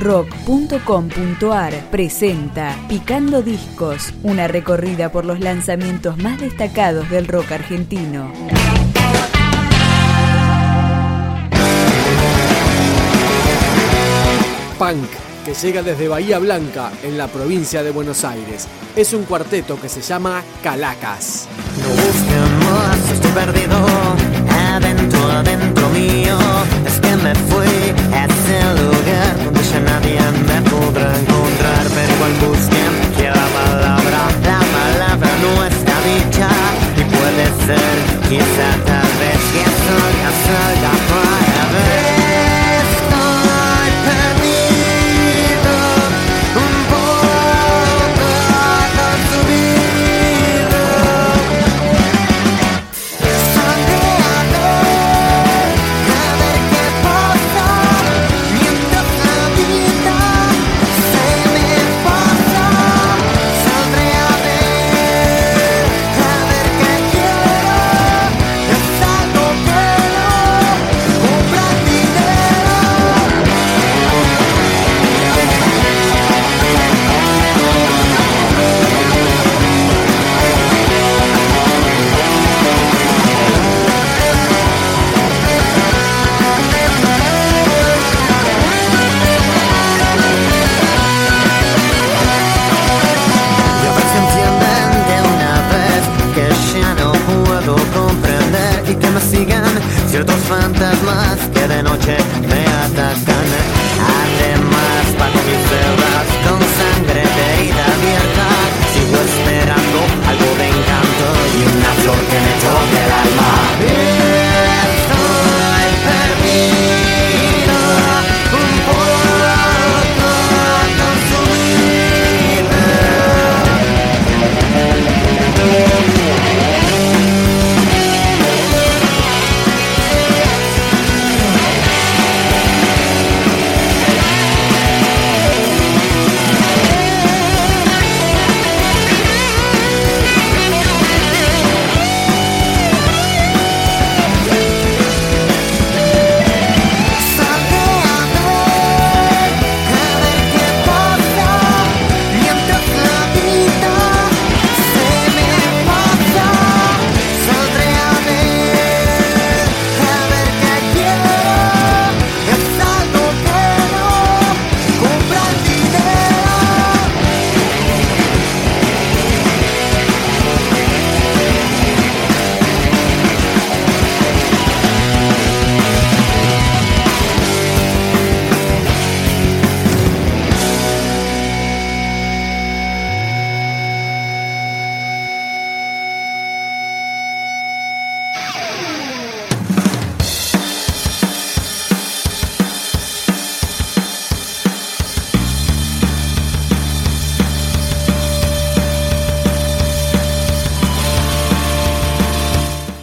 rock.com.ar presenta Picando Discos, una recorrida por los lanzamientos más destacados del rock argentino. Punk, que llega desde Bahía Blanca, en la provincia de Buenos Aires. Es un cuarteto que se llama Calacas. No estoy perdido.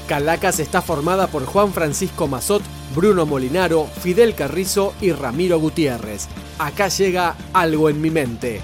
Calacas está formada por Juan Francisco Mazot, Bruno Molinaro, Fidel Carrizo y Ramiro Gutiérrez. Acá llega algo en mi mente.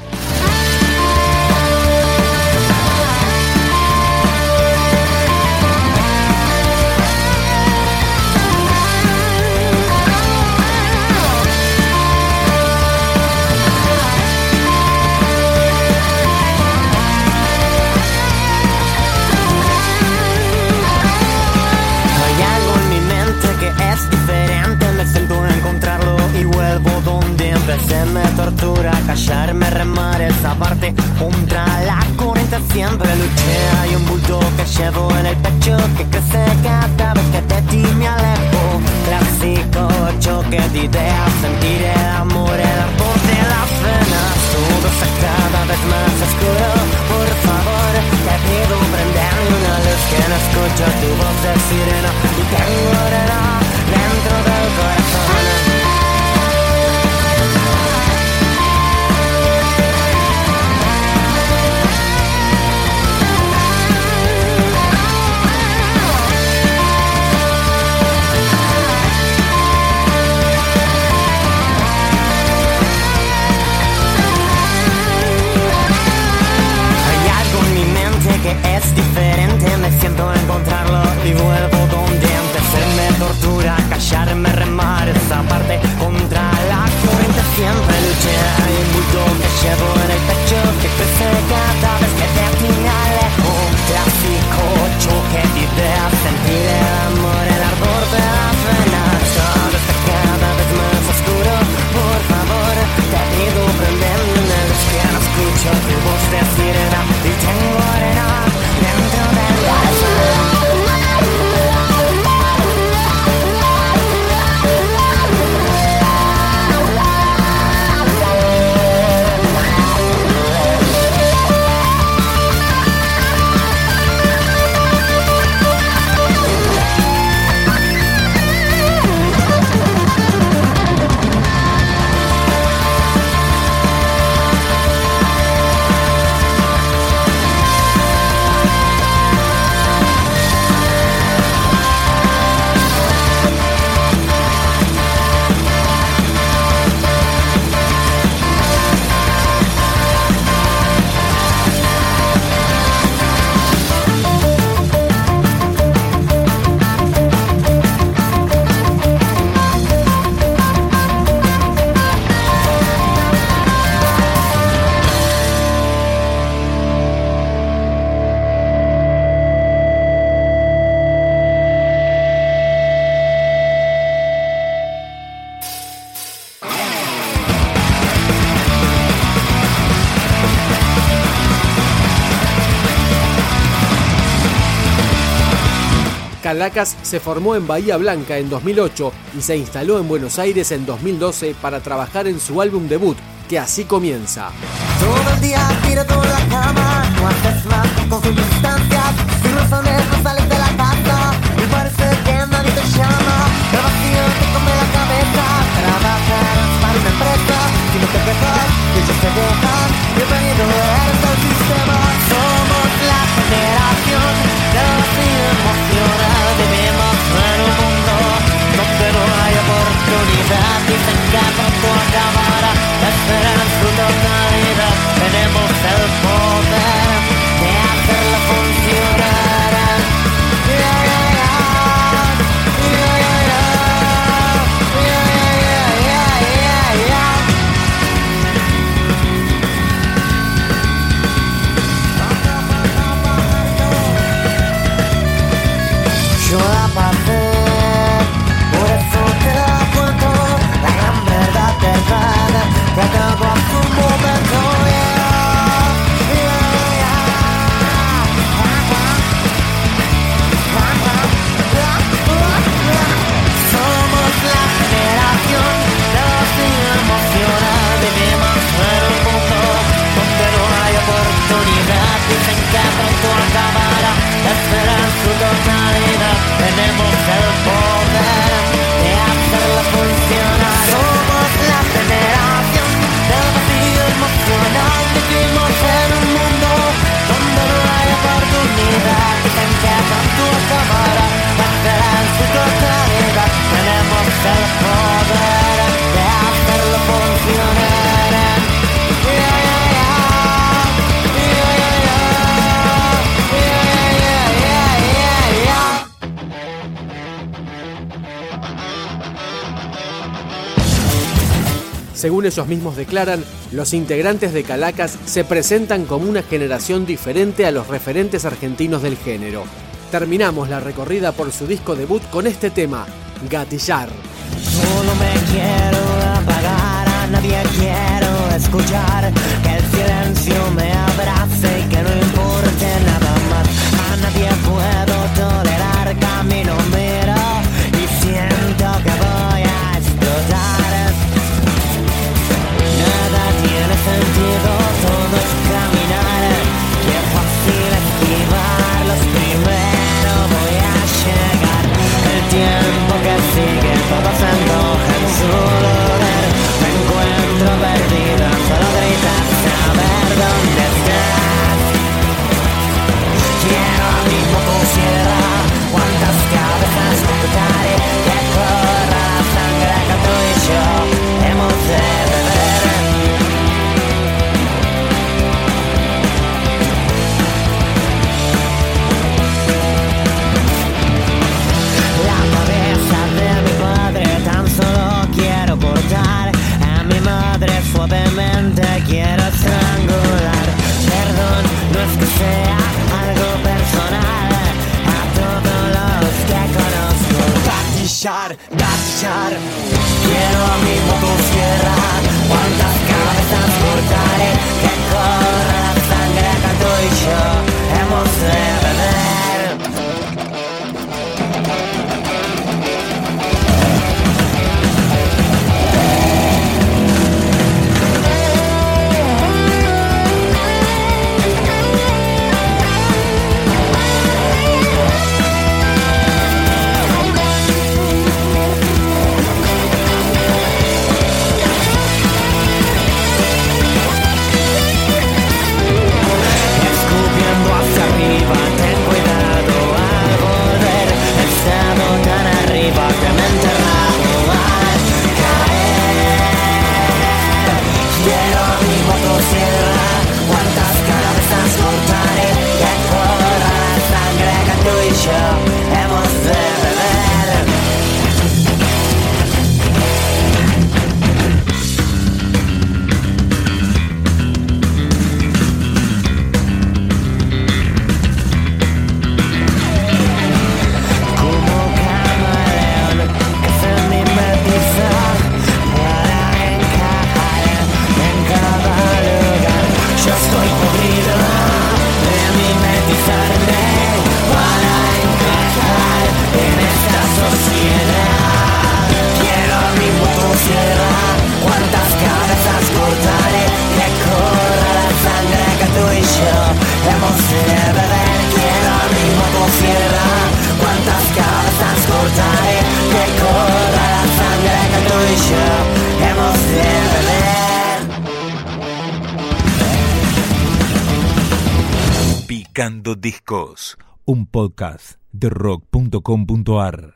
callarme, remar esa parte. Contra la corriente siempre luché. Hay un bulto que llevo en el pecho que crece cada estrellarme, remar esa parte contra la corriente siempre luché. Hay un bulto que llevo en el pecho que crece cada vez que de ti me alejo. Un clásico choque de ideas, sentir el amor, el ardor de las venas. Todo está cada vez más oscuro, por favor, te pido prenderme en el que no escucho tu voz decir nada y tengo Calacas se formó en Bahía Blanca en 2008 y se instaló en Buenos Aires en 2012 para trabajar en su álbum debut, que así comienza. Todo el día, mira toda la cama. Better off the moment. Según ellos mismos declaran, los integrantes de Calacas se presentan como una generación diferente a los referentes argentinos del género. Terminamos la recorrida por su disco debut con este tema, Gatillar. Yo me quiero apagar, a nadie quiero escuchar, que el silencio me motosierra Quantes cadàvers transportaré i et corre la sangre que i jo. Hemos de ver quién arriba o cierra Cuántas cabezas cortaré Que corra la sangre que tú y yo Hemos de beber. Picando Discos Un podcast de rock.com.ar